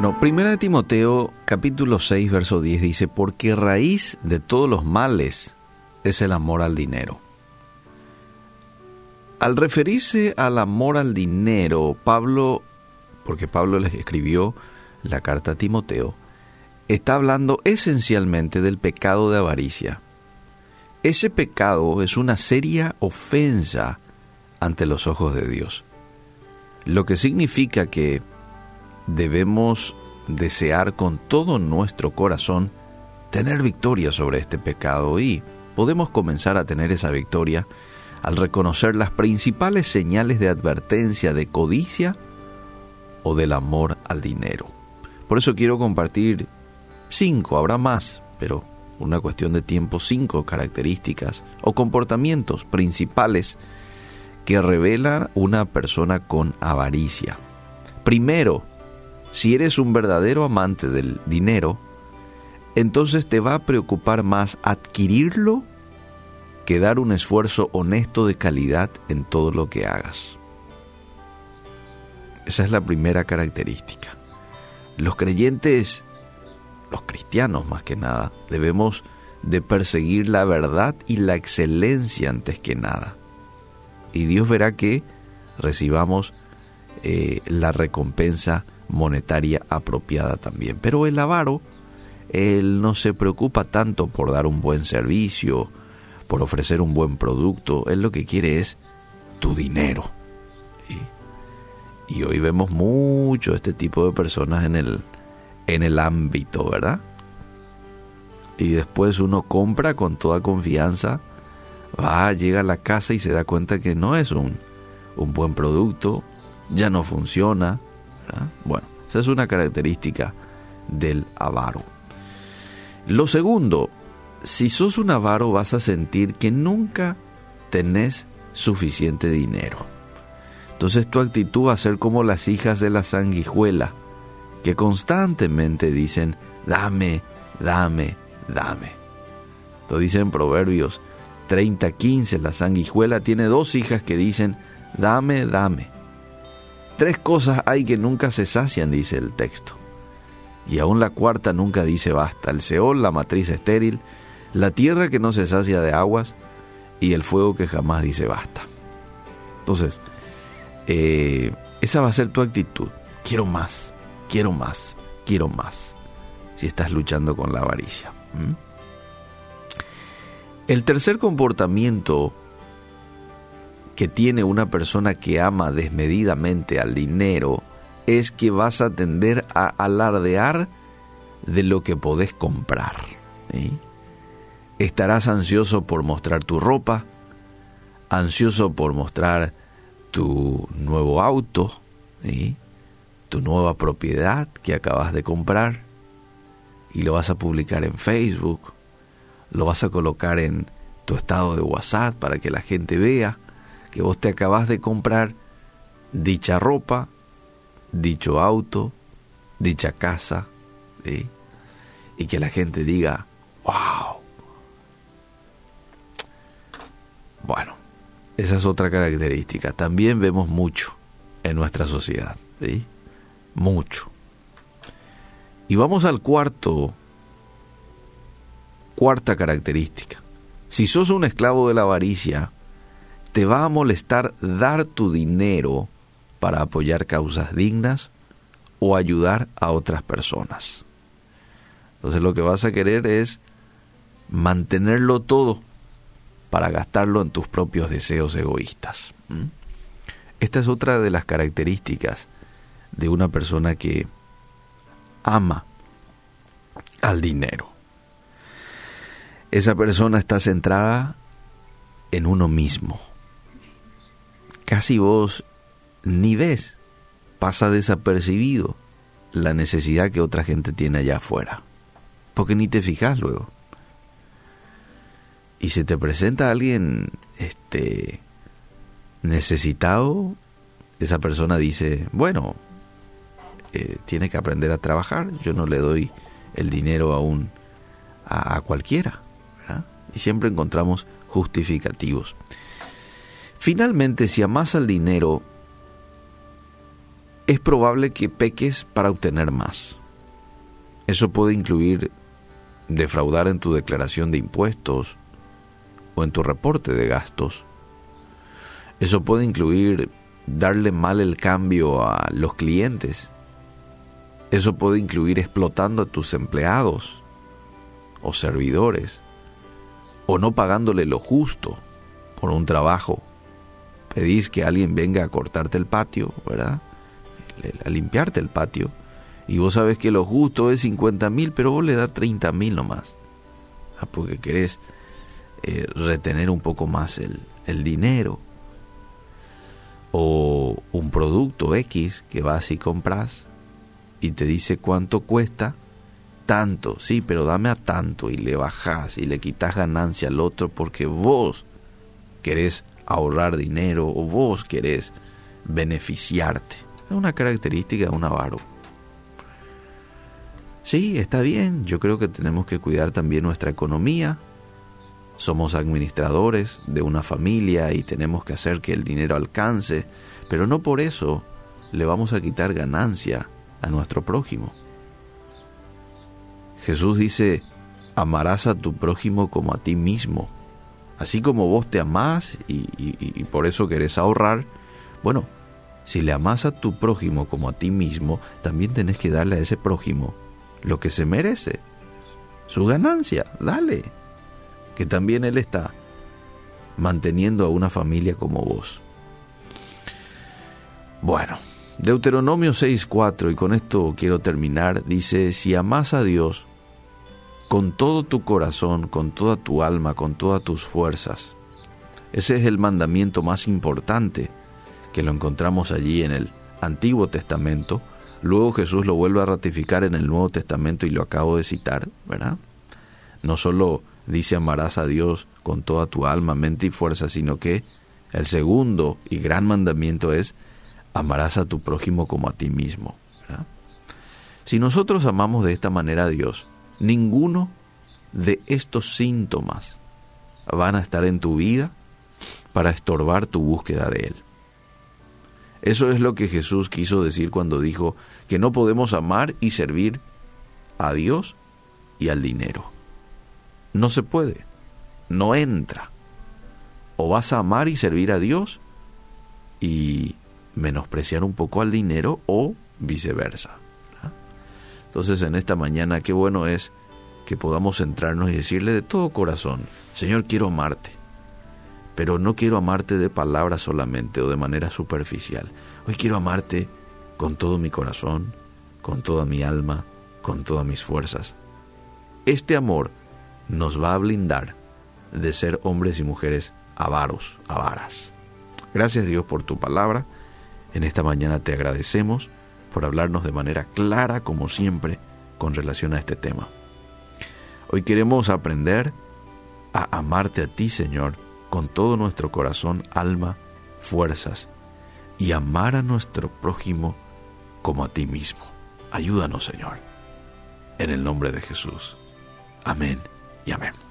Bueno, primera de Timoteo capítulo 6 verso 10 dice, porque raíz de todos los males es el amor al dinero. Al referirse al amor al dinero, Pablo, porque Pablo les escribió la carta a Timoteo, está hablando esencialmente del pecado de avaricia. Ese pecado es una seria ofensa ante los ojos de Dios, lo que significa que debemos desear con todo nuestro corazón tener victoria sobre este pecado y podemos comenzar a tener esa victoria al reconocer las principales señales de advertencia de codicia o del amor al dinero. Por eso quiero compartir cinco, habrá más, pero una cuestión de tiempo, cinco características o comportamientos principales que revelan una persona con avaricia. Primero, si eres un verdadero amante del dinero, entonces te va a preocupar más adquirirlo que dar un esfuerzo honesto de calidad en todo lo que hagas. Esa es la primera característica. Los creyentes, los cristianos más que nada, debemos de perseguir la verdad y la excelencia antes que nada. Y Dios verá que recibamos eh, la recompensa monetaria apropiada también. Pero el avaro, él no se preocupa tanto por dar un buen servicio, por ofrecer un buen producto, él lo que quiere es tu dinero. Y hoy vemos mucho este tipo de personas en el, en el ámbito, ¿verdad? Y después uno compra con toda confianza, va, llega a la casa y se da cuenta que no es un, un buen producto, ya no funciona, bueno, esa es una característica del avaro. Lo segundo, si sos un avaro vas a sentir que nunca tenés suficiente dinero. Entonces tu actitud va a ser como las hijas de la sanguijuela, que constantemente dicen, dame, dame, dame. Lo dicen Proverbios 30, 15, la sanguijuela tiene dos hijas que dicen, dame, dame. Tres cosas hay que nunca se sacian, dice el texto. Y aún la cuarta nunca dice basta. El Seol, la matriz estéril, la tierra que no se sacia de aguas y el fuego que jamás dice basta. Entonces, eh, esa va a ser tu actitud. Quiero más, quiero más, quiero más. Si estás luchando con la avaricia. El tercer comportamiento que tiene una persona que ama desmedidamente al dinero es que vas a tender a alardear de lo que podés comprar. Estarás ansioso por mostrar tu ropa, ansioso por mostrar tu nuevo auto, tu nueva propiedad que acabas de comprar y lo vas a publicar en Facebook, lo vas a colocar en tu estado de WhatsApp para que la gente vea que vos te acabas de comprar dicha ropa, dicho auto, dicha casa, y que la gente diga, wow. Bueno, esa es otra característica. También vemos mucho en nuestra sociedad. Mucho. Y vamos al cuarto, cuarta característica. Si sos un esclavo de la avaricia, te va a molestar dar tu dinero para apoyar causas dignas o ayudar a otras personas. Entonces lo que vas a querer es mantenerlo todo para gastarlo en tus propios deseos egoístas. Esta es otra de las características de una persona que ama al dinero. Esa persona está centrada en uno mismo casi vos ni ves, pasa desapercibido la necesidad que otra gente tiene allá afuera, porque ni te fijas luego. Y si te presenta alguien este necesitado, esa persona dice, bueno, eh, tiene que aprender a trabajar, yo no le doy el dinero a un a, cualquiera, y siempre encontramos justificativos. Finalmente, si amas al dinero, es probable que peques para obtener más. Eso puede incluir defraudar en tu declaración de impuestos o en tu reporte de gastos. Eso puede incluir darle mal el cambio a los clientes. Eso puede incluir explotando a tus empleados o servidores o no pagándole lo justo por un trabajo. Pedís que alguien venga a cortarte el patio, ¿verdad? A limpiarte el patio. Y vos sabes que lo justo es 50 mil, pero vos le das 30 mil nomás. Ah, porque querés eh, retener un poco más el, el dinero. O un producto X que vas y compras y te dice cuánto cuesta tanto, sí, pero dame a tanto y le bajas y le quitas ganancia al otro porque vos querés ahorrar dinero o vos querés beneficiarte. Es una característica de un avaro. Sí, está bien, yo creo que tenemos que cuidar también nuestra economía. Somos administradores de una familia y tenemos que hacer que el dinero alcance, pero no por eso le vamos a quitar ganancia a nuestro prójimo. Jesús dice, amarás a tu prójimo como a ti mismo. Así como vos te amás y, por eso querés ahorrar, bueno, si le amás a tu prójimo como a ti mismo, también tenés que darle a ese prójimo lo que se merece, su ganancia, dale, que también Él está manteniendo a una familia como vos. Bueno, Deuteronomio 6.4, y con esto quiero terminar, dice, si amás a Dios, con todo tu corazón, con toda tu alma, con todas tus fuerzas. Ese es el mandamiento más importante que lo encontramos allí en el Antiguo Testamento. Luego Jesús lo vuelve a ratificar en el Nuevo Testamento y lo acabo de citar, ¿verdad? No solo dice amarás a Dios con toda tu alma, mente y fuerza, sino que el segundo y gran mandamiento es amarás a tu prójimo como a ti mismo. Si nosotros amamos de esta manera a Dios, ninguno de estos síntomas van a estar en tu vida para estorbar tu búsqueda de Él. Eso es lo que Jesús quiso decir cuando dijo que no podemos amar y servir a Dios y al dinero. No se puede, no entra. O vas a amar y servir a Dios y menospreciar un poco al dinero o viceversa. Entonces en esta mañana qué bueno es que podamos centrarnos y decirle de todo corazón, Señor, quiero amarte, pero no quiero amarte de palabras solamente o de manera superficial. Hoy quiero amarte con todo mi corazón, con toda mi alma, con todas mis fuerzas. Este amor nos va a blindar de ser hombres y mujeres avaros, avaras. Gracias Dios por tu palabra. En esta mañana te agradecemos por hablarnos de manera clara, como siempre, con relación a este tema. Hoy queremos aprender a amarte a ti, Señor, con todo nuestro corazón, alma, fuerzas, y amar a nuestro prójimo como a ti mismo. Ayúdanos, Señor. En el nombre de Jesús. Amén y amén.